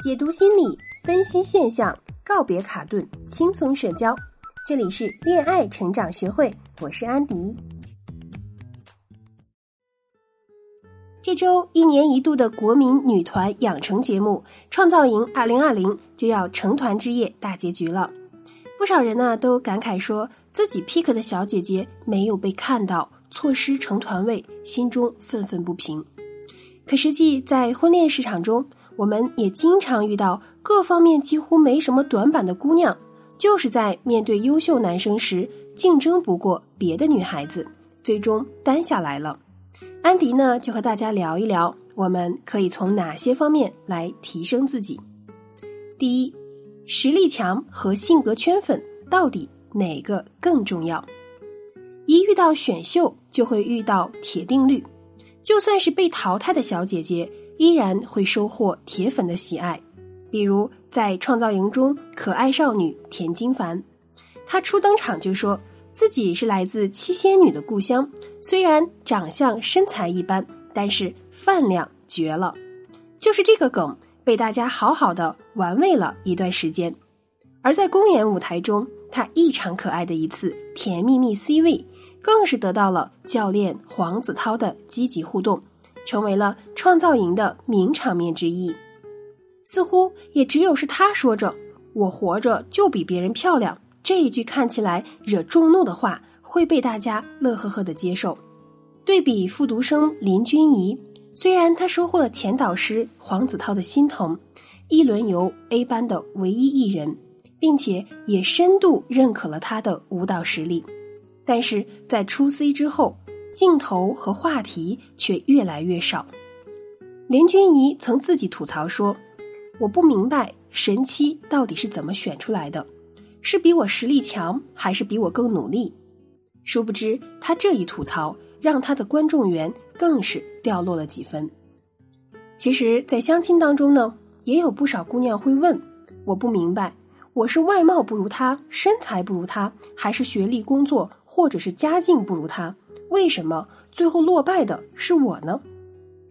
解读心理，分析现象，告别卡顿，轻松社交。这里是恋爱成长学会，我是安迪。这周一年一度的国民女团养成节目《创造营二零二零》就要成团之夜大结局了，不少人呢都感慨说自己 pick 的小姐姐没有被看到，错失成团位，心中愤愤不平。可实际在婚恋市场中，我们也经常遇到各方面几乎没什么短板的姑娘，就是在面对优秀男生时竞争不过别的女孩子，最终单下来了。安迪呢，就和大家聊一聊，我们可以从哪些方面来提升自己。第一，实力强和性格圈粉到底哪个更重要？一遇到选秀，就会遇到铁定律，就算是被淘汰的小姐姐。依然会收获铁粉的喜爱，比如在创造营中，可爱少女田金凡，她初登场就说自己是来自七仙女的故乡，虽然长相身材一般，但是饭量绝了。就是这个梗被大家好好的玩味了一段时间，而在公演舞台中，她异常可爱的一次甜蜜蜜 C 位，更是得到了教练黄子韬的积极互动。成为了创造营的名场面之一，似乎也只有是他说着“我活着就比别人漂亮”这一句看起来惹众怒的话，会被大家乐呵呵的接受。对比复读生林君怡，虽然她收获了前导师黄子韬的心疼，一轮游 A 班的唯一艺人，并且也深度认可了她的舞蹈实力，但是在出 C 之后。镜头和话题却越来越少。林君怡曾自己吐槽说：“我不明白神七到底是怎么选出来的，是比我实力强，还是比我更努力？”殊不知，他这一吐槽让他的观众缘更是掉落了几分。其实，在相亲当中呢，也有不少姑娘会问：“我不明白，我是外貌不如他，身材不如他，还是学历、工作或者是家境不如他？”为什么最后落败的是我呢？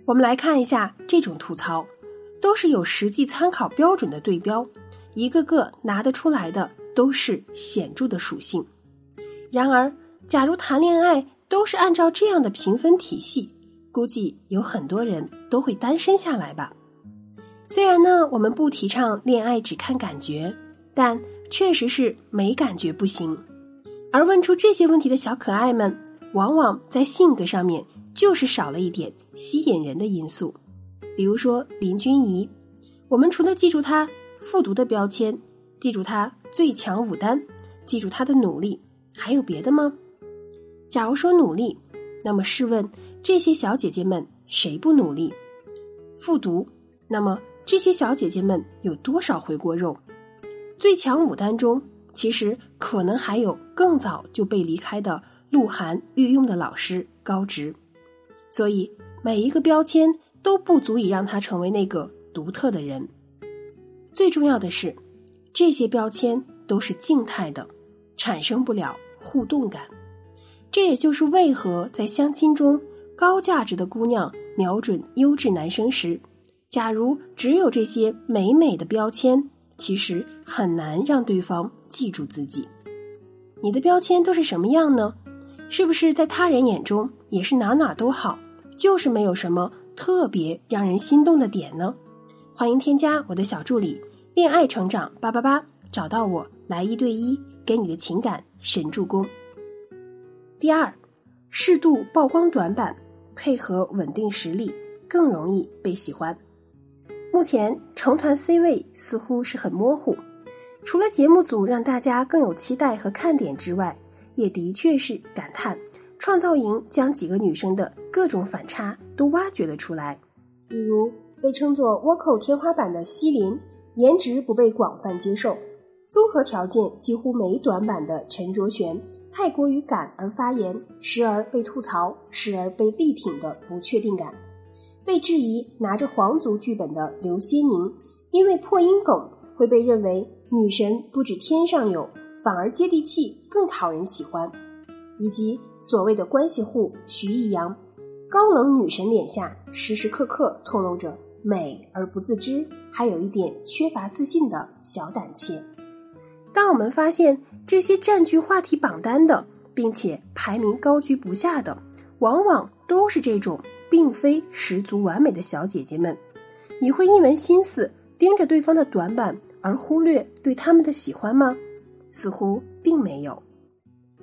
我们来看一下这种吐槽，都是有实际参考标准的对标，一个个拿得出来的都是显著的属性。然而，假如谈恋爱都是按照这样的评分体系，估计有很多人都会单身下来吧。虽然呢，我们不提倡恋爱只看感觉，但确实是没感觉不行。而问出这些问题的小可爱们。往往在性格上面就是少了一点吸引人的因素，比如说林君怡，我们除了记住她复读的标签，记住她最强舞担，记住她的努力，还有别的吗？假如说努力，那么试问这些小姐姐们谁不努力？复读，那么这些小姐姐们有多少回锅肉？最强舞担中，其实可能还有更早就被离开的。鹿晗御用的老师高职，所以每一个标签都不足以让他成为那个独特的人。最重要的是，这些标签都是静态的，产生不了互动感。这也就是为何在相亲中，高价值的姑娘瞄准优质男生时，假如只有这些美美的标签，其实很难让对方记住自己。你的标签都是什么样呢？是不是在他人眼中也是哪哪都好，就是没有什么特别让人心动的点呢？欢迎添加我的小助理“恋爱成长八八八”，找到我来一对一给你的情感神助攻。第二，适度曝光短板，配合稳定实力，更容易被喜欢。目前成团 C 位似乎是很模糊，除了节目组让大家更有期待和看点之外。也的确是感叹，创造营将几个女生的各种反差都挖掘了出来。比如被称作倭寇天花板的西林，颜值不被广泛接受，综合条件几乎没短板的陈卓璇，太过于敢而发言，时而被吐槽，时而被力挺的不确定感，被质疑拿着皇族剧本的刘些宁，因为破音梗会被认为女神不止天上有。反而接地气，更讨人喜欢，以及所谓的关系户徐艺洋，高冷女神脸下时时刻刻透露着美而不自知，还有一点缺乏自信的小胆怯。当我们发现这些占据话题榜单的，并且排名高居不下的，往往都是这种并非十足完美的小姐姐们。你会一门心思盯着对方的短板，而忽略对他们的喜欢吗？似乎并没有。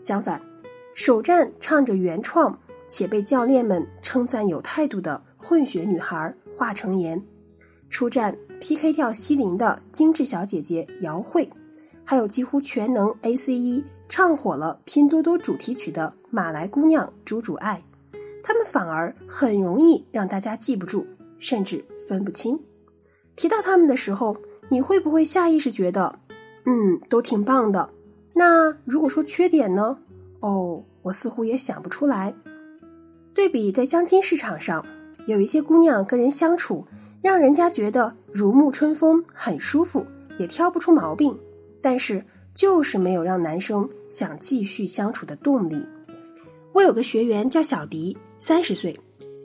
相反，首战唱着原创且被教练们称赞有态度的混血女孩华成妍，出战 PK 跳西林的精致小姐姐姚慧。还有几乎全能 A.C.E 唱火了拼多多主题曲的马来姑娘朱主爱，他们反而很容易让大家记不住，甚至分不清。提到他们的时候，你会不会下意识觉得，嗯，都挺棒的？那如果说缺点呢？哦，我似乎也想不出来。对比在相亲市场上，有一些姑娘跟人相处，让人家觉得如沐春风，很舒服，也挑不出毛病。但是就是没有让男生想继续相处的动力。我有个学员叫小迪，三十岁，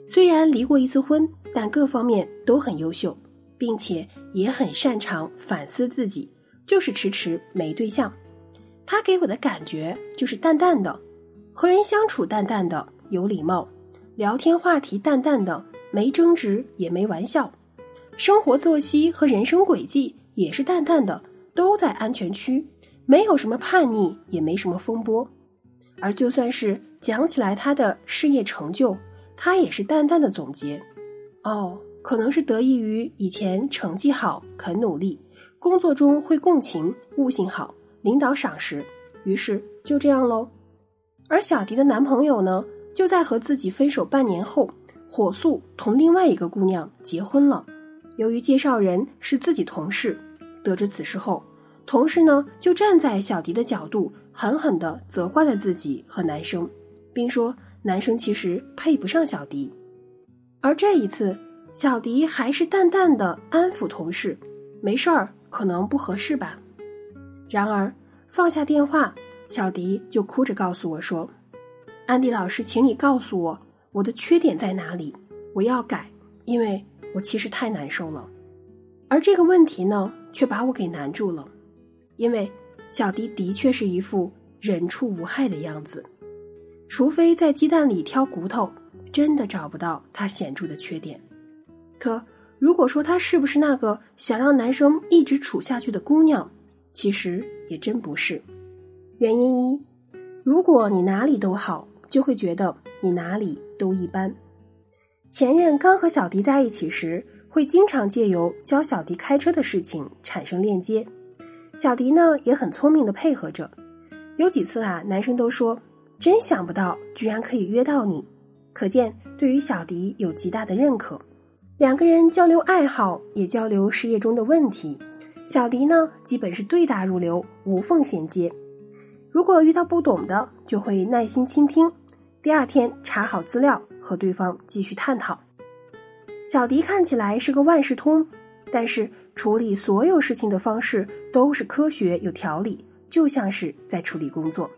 虽然离过一次婚，但各方面都很优秀，并且也很擅长反思自己，就是迟迟没对象。他给我的感觉就是淡淡的，和人相处淡淡的，有礼貌，聊天话题淡淡的，没争执也没玩笑，生活作息和人生轨迹也是淡淡的。都在安全区，没有什么叛逆，也没什么风波。而就算是讲起来他的事业成就，他也是淡淡的总结：哦，可能是得益于以前成绩好，肯努力，工作中会共情，悟性好，领导赏识，于是就这样喽。而小迪的男朋友呢，就在和自己分手半年后，火速同另外一个姑娘结婚了。由于介绍人是自己同事。得知此事后，同事呢就站在小迪的角度，狠狠地责怪了自己和男生，并说男生其实配不上小迪。而这一次，小迪还是淡淡的安抚同事：“没事儿，可能不合适吧。”然而放下电话，小迪就哭着告诉我说：“安迪老师，请你告诉我我的缺点在哪里，我要改，因为我其实太难受了。”而这个问题呢？却把我给难住了，因为小迪的确是一副人畜无害的样子，除非在鸡蛋里挑骨头，真的找不到他显著的缺点。可如果说她是不是那个想让男生一直处下去的姑娘，其实也真不是。原因一，如果你哪里都好，就会觉得你哪里都一般。前任刚和小迪在一起时。会经常借由教小迪开车的事情产生链接，小迪呢也很聪明的配合着。有几次啊，男生都说真想不到，居然可以约到你，可见对于小迪有极大的认可。两个人交流爱好，也交流事业中的问题。小迪呢，基本是对答如流，无缝衔接。如果遇到不懂的，就会耐心倾听，第二天查好资料，和对方继续探讨。小迪看起来是个万事通，但是处理所有事情的方式都是科学有条理，就像是在处理工作。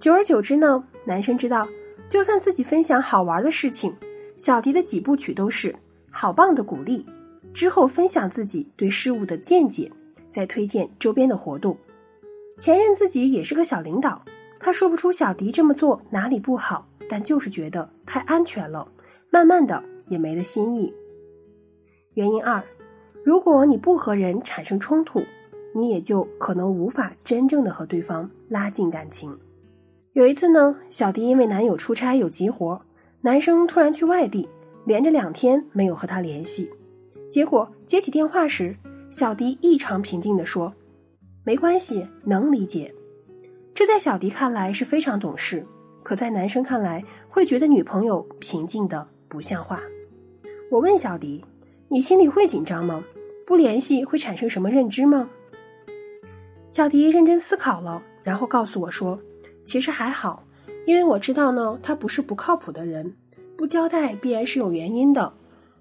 久而久之呢，男生知道，就算自己分享好玩的事情，小迪的几部曲都是好棒的鼓励，之后分享自己对事物的见解，再推荐周边的活动。前任自己也是个小领导，他说不出小迪这么做哪里不好，但就是觉得太安全了，慢慢的。也没了新意。原因二，如果你不和人产生冲突，你也就可能无法真正的和对方拉近感情。有一次呢，小迪因为男友出差有急活，男生突然去外地，连着两天没有和他联系。结果接起电话时，小迪异常平静的说：“没关系，能理解。”这在小迪看来是非常懂事，可在男生看来会觉得女朋友平静的不像话。我问小迪：“你心里会紧张吗？不联系会产生什么认知吗？”小迪认真思考了，然后告诉我说：“其实还好，因为我知道呢，他不是不靠谱的人，不交代必然是有原因的。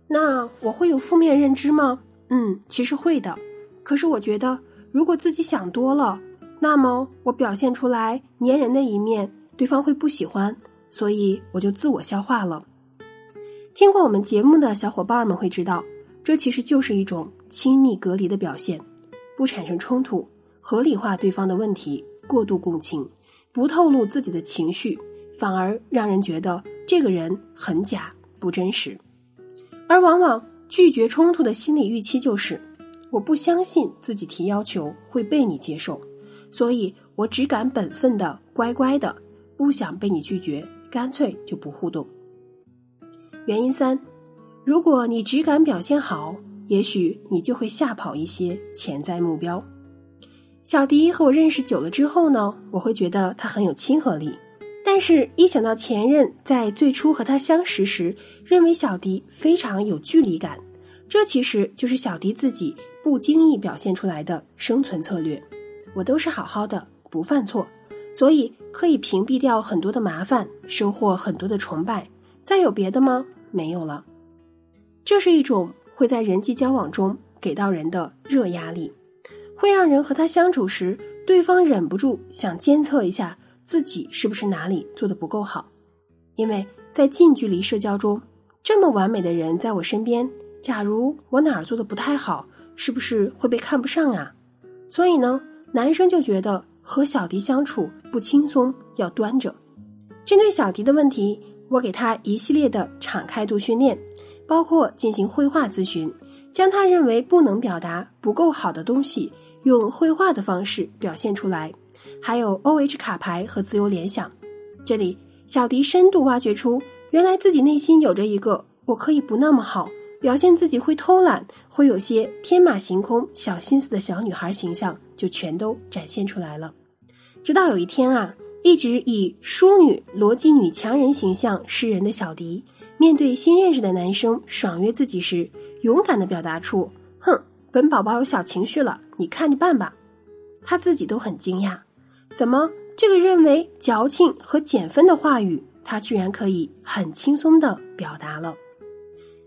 那我会有负面认知吗？嗯，其实会的。可是我觉得，如果自己想多了，那么我表现出来粘人的一面，对方会不喜欢，所以我就自我消化了。”听过我们节目的小伙伴们会知道，这其实就是一种亲密隔离的表现，不产生冲突，合理化对方的问题，过度共情，不透露自己的情绪，反而让人觉得这个人很假，不真实。而往往拒绝冲突的心理预期就是，我不相信自己提要求会被你接受，所以我只敢本分的乖乖的，不想被你拒绝，干脆就不互动。原因三。如果你只敢表现好，也许你就会吓跑一些潜在目标。小迪和我认识久了之后呢，我会觉得他很有亲和力，但是一想到前任在最初和他相识时认为小迪非常有距离感，这其实就是小迪自己不经意表现出来的生存策略。我都是好好的，不犯错，所以可以屏蔽掉很多的麻烦，收获很多的崇拜。再有别的吗？没有了。这是一种会在人际交往中给到人的热压力，会让人和他相处时，对方忍不住想监测一下自己是不是哪里做的不够好。因为在近距离社交中，这么完美的人在我身边，假如我哪儿做的不太好，是不是会被看不上啊？所以呢，男生就觉得和小迪相处不轻松，要端着。针对小迪的问题，我给他一系列的敞开度训练。包括进行绘画咨询，将他认为不能表达、不够好的东西，用绘画的方式表现出来。还有 O H 卡牌和自由联想。这里，小迪深度挖掘出，原来自己内心有着一个我可以不那么好，表现自己会偷懒，会有些天马行空、小心思的小女孩形象，就全都展现出来了。直到有一天啊，一直以淑女、逻辑女强人形象示人的小迪。面对新认识的男生爽约自己时，勇敢的表达出：“哼，本宝宝有小情绪了，你看着办吧。”他自己都很惊讶，怎么这个认为矫情和减分的话语，他居然可以很轻松的表达了。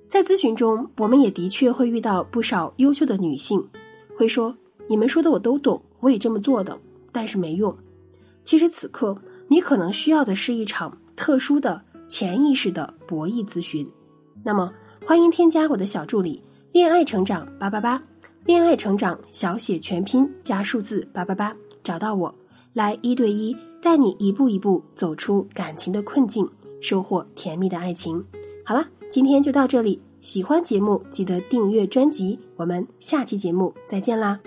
在咨询中，我们也的确会遇到不少优秀的女性，会说：“你们说的我都懂，我也这么做的，但是没用。”其实此刻，你可能需要的是一场特殊的。潜意识的博弈咨询，那么欢迎添加我的小助理“恋爱成长八八八”，恋爱成长小写全拼加数字八八八，找到我来一对一带你一步一步走出感情的困境，收获甜蜜的爱情。好了，今天就到这里，喜欢节目记得订阅专辑，我们下期节目再见啦。